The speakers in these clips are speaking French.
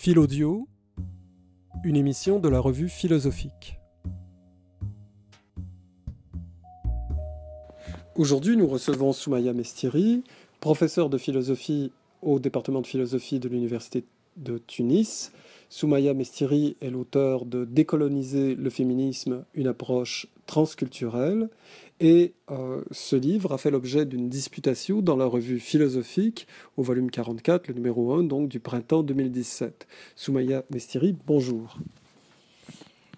Philaudio, une émission de la revue philosophique. Aujourd'hui, nous recevons Soumaya Mestiri, professeure de philosophie au département de philosophie de l'Université de Tunis. Soumaya Mestiri est l'auteur de Décoloniser le féminisme, une approche transculturelle. Et euh, ce livre a fait l'objet d'une disputation dans la revue philosophique au volume 44, le numéro 1, donc du printemps 2017. Soumaya Mestiri, bonjour.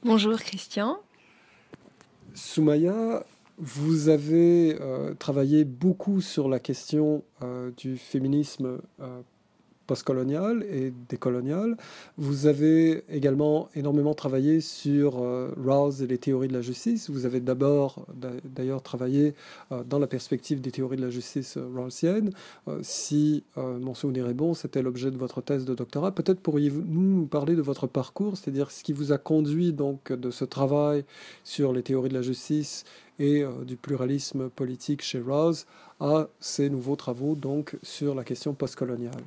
Bonjour Christian. Soumaya, vous avez euh, travaillé beaucoup sur la question euh, du féminisme postcolonial et décolonial. Vous avez également énormément travaillé sur euh, Rawls et les théories de la justice. Vous avez d'abord d'ailleurs travaillé euh, dans la perspective des théories de la justice euh, rawlsiennes. si mon souvenir est bon, c'était l'objet de votre thèse de doctorat. Peut-être pourriez-vous nous parler de votre parcours, c'est-à-dire ce qui vous a conduit donc de ce travail sur les théories de la justice et du pluralisme politique chez Rawls à ces nouveaux travaux donc sur la question postcoloniale.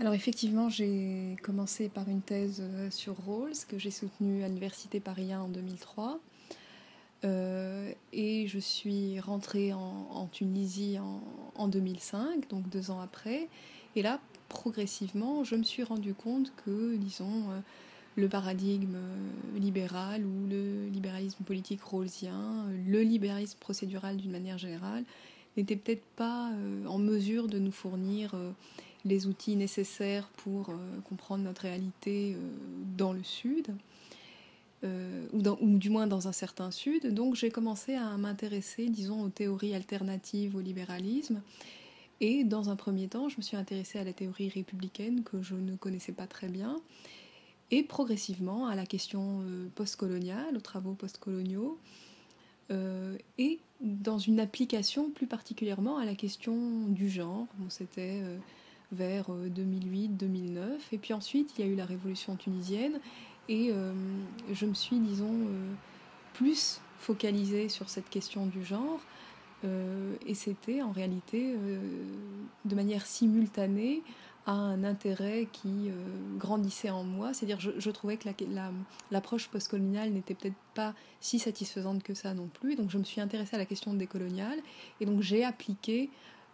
Alors effectivement, j'ai commencé par une thèse euh, sur Rawls que j'ai soutenue à l'Université Paris 1 en 2003. Euh, et je suis rentrée en, Tunisie en, 2005, donc deux ans après. Et là, progressivement, je me suis rendu compte que, disons, euh, le paradigme libéral ou le libéralisme politique rawlsien, le libéralisme procédural d'une manière générale, n'était peut-être pas en mesure de nous fournir les outils nécessaires pour euh, comprendre notre réalité euh, dans le Sud, euh, ou, du moins dans un certain Sud. Donc j'ai commencé à m'intéresser, disons, aux théories alternatives au libéralisme. Et dans un premier temps, je me suis intéressée à la théorie républicaine que je ne connaissais pas très bien, et progressivement à la question postcoloniale, aux travaux postcoloniaux, et dans une application plus particulièrement à la question du genre. C'était vers 2008-2009. Euh, et puis ensuite, il y a eu la révolution tunisienne. Et euh, je me suis, disons, euh, plus focalisée sur cette question du genre. et c'était en réalité de manière simultanée à un intérêt qui grandissait en moi. C'est-à-dire, je, je, trouvais que l'approche la, postcoloniale n'était peut-être pas si satisfaisante que ça non plus. Donc, je me suis intéressée à la question décoloniale. Et donc, j'ai appliqué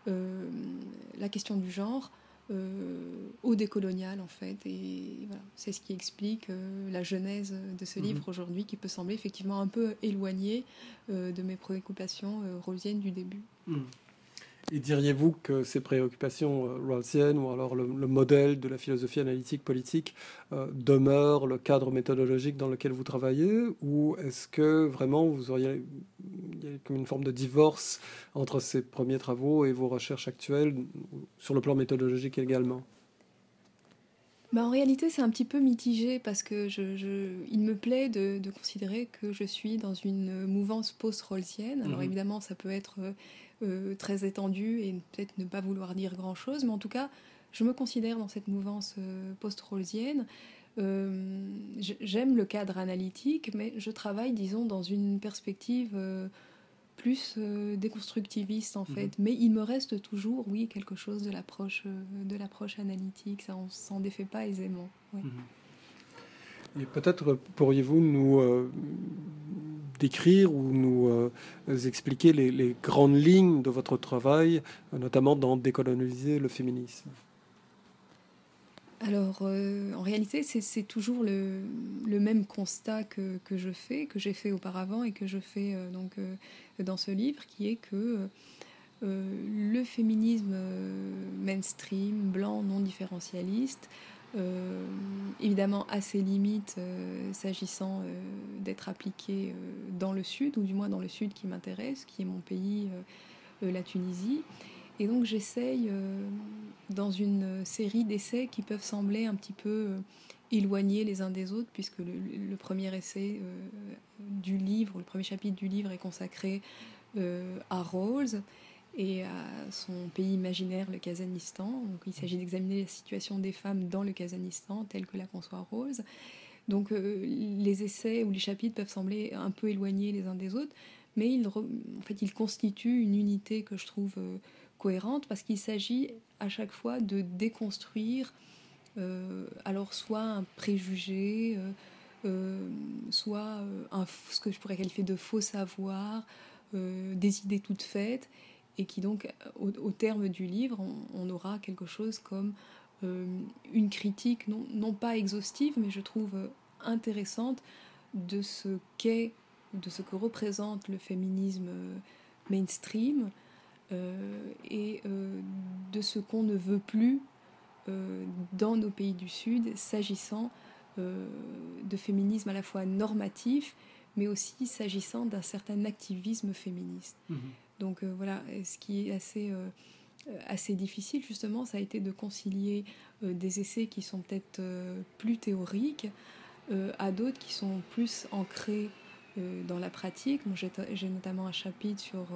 la question du genre euh, au décolonial en fait. Et voilà, c'est ce qui explique euh, la genèse de ce mhm. livre aujourd'hui qui peut sembler effectivement un peu éloigné euh, de mes préoccupations rosiennes du début. Mhm. Et diriez-vous que ces préoccupations euh, rawlsiennes ou alors le, modèle de la philosophie analytique politique euh, demeure le cadre méthodologique dans lequel vous travaillez ou est-ce que vraiment vous auriez comme une forme de divorce entre ces premiers travaux et vos recherches actuelles sur le plan méthodologique également? Bah en réalité, c'est un petit peu mitigé parce que je, il me plaît de, considérer que je suis dans une mouvance post-rawlsienne. Alors mhm. évidemment, ça peut être euh, très étendue et peut-être ne pas vouloir dire grand-chose, mais en tout cas, je me considère dans cette mouvance post-rolsienne. J'aime le cadre analytique, mais je travaille, disons, dans une perspective plus déconstructiviste en fait. Mais il me reste toujours, oui, quelque chose de l'approche de l'approche analytique. Ça, on s'en défait pas aisément. Et peut-être pourriez-vous nous décrire ou nous euh, expliquer les, grandes lignes de votre travail, notamment dans décoloniser le féminisme. Alors, euh, en réalité, c'est toujours le, même constat que, que, je fais, que j'ai fait auparavant et que je fais euh, donc dans ce livre, qui est que le féminisme mainstream, blanc, non différentialiste, euh, évidemment à ses limites euh, s'agissant euh, d'être appliqué dans le sud, ou du moins dans le sud qui m'intéresse, qui est mon pays, la Tunisie. Et donc j'essaye, dans une série d'essais qui peuvent sembler un petit peu éloignés les uns des autres, puisque le, premier essai du livre, le premier chapitre du livre est consacré à Rose et à son pays imaginaire, le Kazakhstan. Donc, il s'agit d'examiner la situation des femmes dans le Kazakhstan telle que la conçoit Rose. Donc euh, les essais ou les chapitres peuvent sembler un peu éloignés les uns des autres, mais ils, en fait, ils constituent une unité que je trouve euh, cohérente parce qu'il s'agit à chaque fois de déconstruire alors soit un préjugé, soit ce que je pourrais qualifier de faux savoir, des idées toutes faites, et qui donc, au, terme du livre, on, aura quelque chose comme une critique, non, pas exhaustive, mais je trouve intéressante de ce qu'est, de ce que représente le féminisme mainstream euh, et euh, de ce qu'on ne veut plus euh, dans nos pays du Sud s'agissant de féminisme à la fois normatif, mais aussi s'agissant d'un certain activisme féministe. Mhm. Donc voilà, ce qui est assez, assez difficile justement, ça a été de concilier des essais qui sont peut-être plus théoriques à d'autres qui sont plus ancrés dans la pratique. J'ai notamment un chapitre sur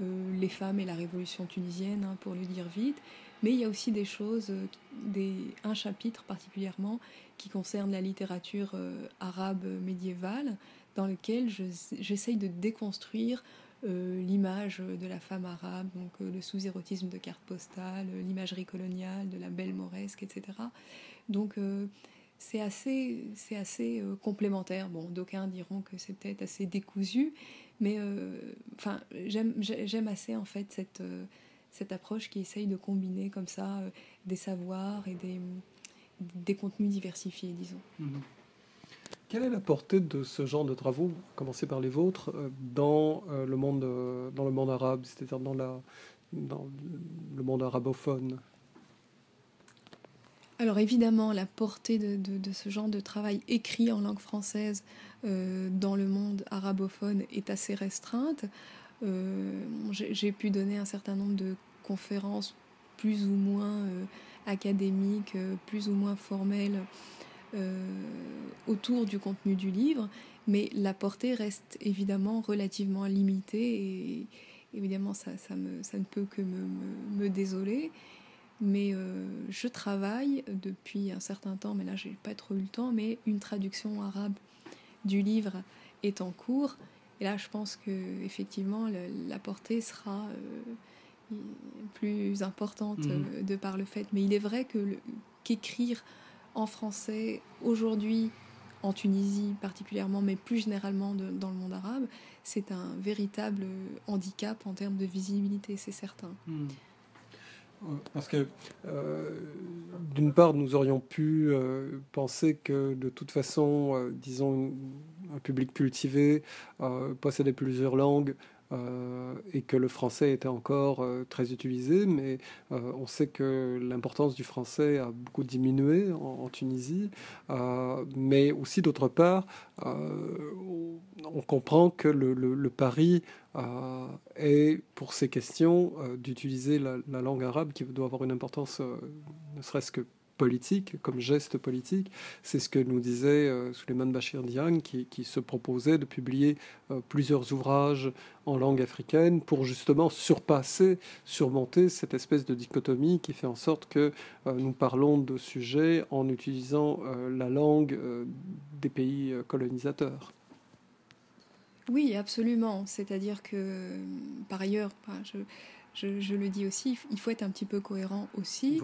euh, les femmes et la révolution tunisienne, hein, pour le dire vite. Mais il y a aussi des choses, euh, des, un chapitre particulièrement qui concerne la littérature euh, arabe médiévale, dans lequel j'essaye de déconstruire l'image de la femme arabe, donc le sous-érotisme de cartes postales, l'imagerie coloniale, de la belle mauresque, etc. Donc c'est assez, c'est assez complémentaire. Bon, d'aucuns diront que c'est peut-être assez décousu, mais euh, enfin, j'aime assez en fait cette, euh, cette approche qui essaye de combiner comme ça euh, des savoirs et des, des contenus diversifiés, disons. Mhm. Quelle est la portée de ce genre de travaux, à commencer par les vôtres, dans le monde, dans le monde arabe, c'est-à-dire dans, le monde arabophone? Alors évidemment, la portée de, ce genre de travail écrit en langue française euh, dans le monde arabophone est assez restreinte. Euh, j'ai pu donner un certain nombre de conférences plus ou moins euh, académiques, plus ou moins formelles autour du contenu du livre, mais la portée reste évidemment relativement limitée et évidemment ça, ça, me, ça ne peut que me, me, désoler. Mais je travaille depuis un certain temps, mais là j'ai pas trop eu le temps, mais une traduction arabe du livre est en cours. Et là, je pense que effectivement, la portée sera euh, plus importante euh, de par le fait. Mais il est vrai que qu'écrire en français aujourd'hui, en Tunisie particulièrement, mais plus généralement dans le monde arabe, c'est un véritable handicap en termes de visibilité, c'est certain. Mhm. Parce que, euh, d'une part, nous aurions pu euh, penser que, de toute façon, euh, disons, un public cultivé possédait plusieurs langues, euh, et que le français était encore euh, très utilisé, mais euh, on sait que l'importance du français a beaucoup diminué en, Tunisie, mais aussi d'autre part, on comprend que le, pari est pour ces questions d'utiliser la, langue arabe qui doit avoir une importance ne serait-ce que politique, comme geste politique. C'est ce que nous disait euh, Suleiman Bachir Diagne, qui, se proposait de publier euh, plusieurs ouvrages en langue africaine pour justement surpasser, surmonter cette espèce de dichotomie qui fait en sorte que euh, nous parlons de sujets en utilisant la langue des pays colonisateurs. Oui, absolument. C'est-à-dire que, par ailleurs, je, le dis aussi, il faut être un petit peu cohérent aussi.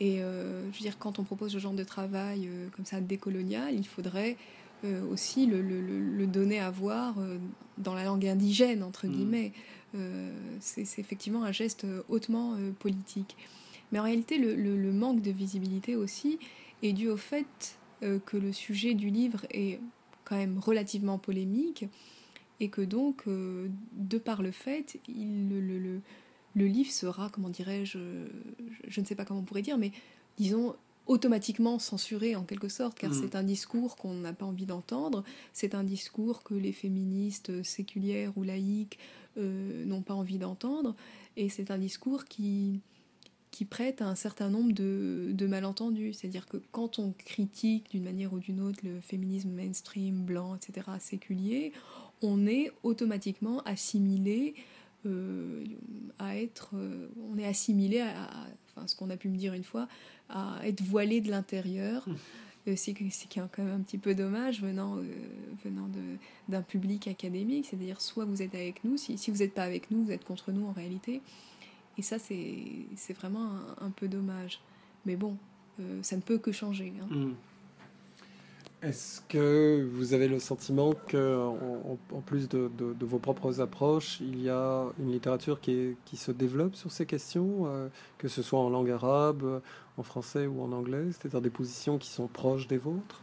Et euh, je veux dire, quand on propose ce genre de travail euh, comme ça décolonial, il faudrait euh, aussi le, donner à voir dans la langue indigène, entre mm. guillemets. C'est effectivement un geste hautement politique. Mais en réalité, le, manque de visibilité aussi est dû au fait que le sujet du livre est quand même relativement polémique et que donc, de par le fait, il, le, le livre sera, comment dirais-je, je, ne sais pas comment on pourrait dire, mais disons automatiquement censuré en quelque sorte, car mm. c'est un discours qu'on n'a pas envie d'entendre, c'est un discours que les féministes séculières ou laïques euh, n'ont pas envie d'entendre, et c'est un discours qui, qui prête à un certain nombre de, de malentendus. C'est-à-dire que quand on critique d'une manière ou d'une autre le féminisme mainstream, blanc, etc., séculier, on est automatiquement assimilé euh, à être, euh, on est assimilé à, enfin, ce qu'on a pu me dire une fois, à être voilé de l'intérieur. Euh, c'est quand même un petit peu dommage venant, venant d'un public académique. C'est-à-dire, soit vous êtes avec nous, si, si vous n'êtes pas avec nous, vous êtes contre nous en réalité. Et ça, c'est vraiment un, peu dommage. Mais bon, ça ne peut que changer. Hein. Hmm. Est-ce que vous avez le sentiment que, en, plus de, vos propres approches, il y a une littérature qui, se développe sur ces questions, euh, que ce soit en langue arabe, en français ou en anglais, c'est-à-dire des positions qui sont proches des vôtres?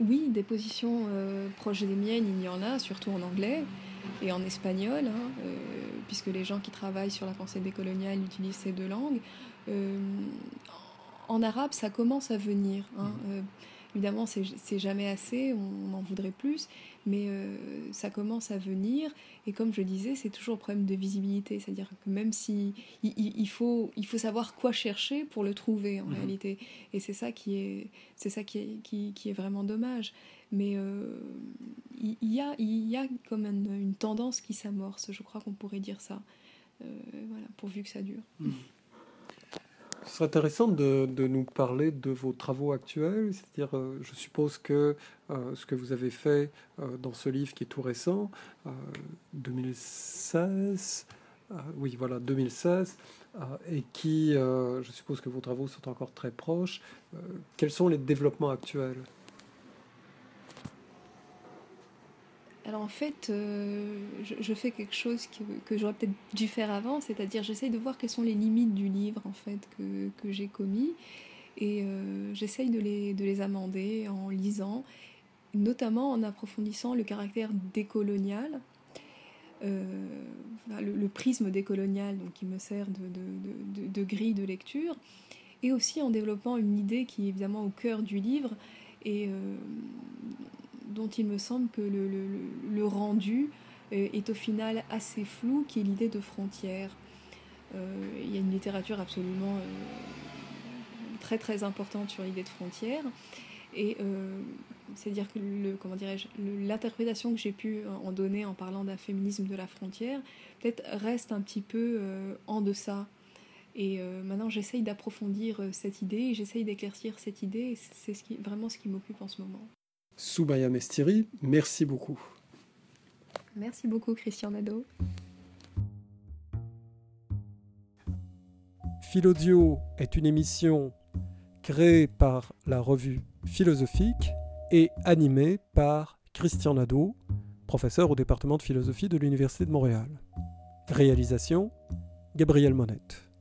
Oui, des positions euh, proches des miennes, il y en a, surtout en anglais et en espagnol, hein, euh, puisque les gens qui travaillent sur la pensée décoloniale utilisent ces deux langues en arabe, ça commence à venir. Hein. Mhm. Euh, évidemment, c'est jamais assez, on, en voudrait plus, mais euh, ça commence à venir. Et comme je disais, c'est toujours un problème de visibilité, c'est-à-dire que même si il, faut, il faut savoir quoi chercher pour le trouver en mhm. réalité. Et c'est ça qui est, ça qui est, qui, est vraiment dommage. Mais euh, il, y a, il y a comme une, tendance qui s'amorce. Je crois qu'on pourrait dire ça. voilà, pourvu que ça dure. Mhm. Ce serait intéressant de, nous parler de vos travaux actuels, c'est-à-dire, euh, je suppose que euh, ce que vous avez fait euh, dans ce livre qui est tout récent, 2016, oui, voilà, 2016, et qui, je suppose que vos travaux sont encore très proches. quels sont les développements actuels? Alors en fait, euh, je, fais quelque chose que, j'aurais peut-être dû faire avant, c'est-à-dire j'essaye de voir quelles sont les limites du livre en fait que, j'ai commis. Et euh, j'essaye de les, de les amender en lisant, notamment en approfondissant le caractère décolonial, euh, le, prisme décolonial donc, qui me sert de, de, grille de lecture, et aussi en développant une idée qui est évidemment au cœur du livre. Et dont il me semble que le, rendu euh, est au final assez flou, qui est l'idée de frontière. Euh, il y a une littérature absolument euh, très très importante sur l'idée de frontière. Et c'est-à-dire que comment dirais-je, l'interprétation que j'ai pu en donner en parlant d'un féminisme de la frontière, peut-être reste un petit peu en deçà. Et maintenant, j'essaye d'approfondir cette idée et j'essaye d'éclaircir cette idée. C'est ce qui, vraiment ce qui m'occupe en ce moment. Soubaya Mestiri, merci beaucoup. Merci beaucoup Christian Nadeau. Philodio est une émission créée par la revue philosophique et animée par Christian Nadeau, professeur au département de philosophie de l'Université de Montréal. Réalisation Gabriel Monette.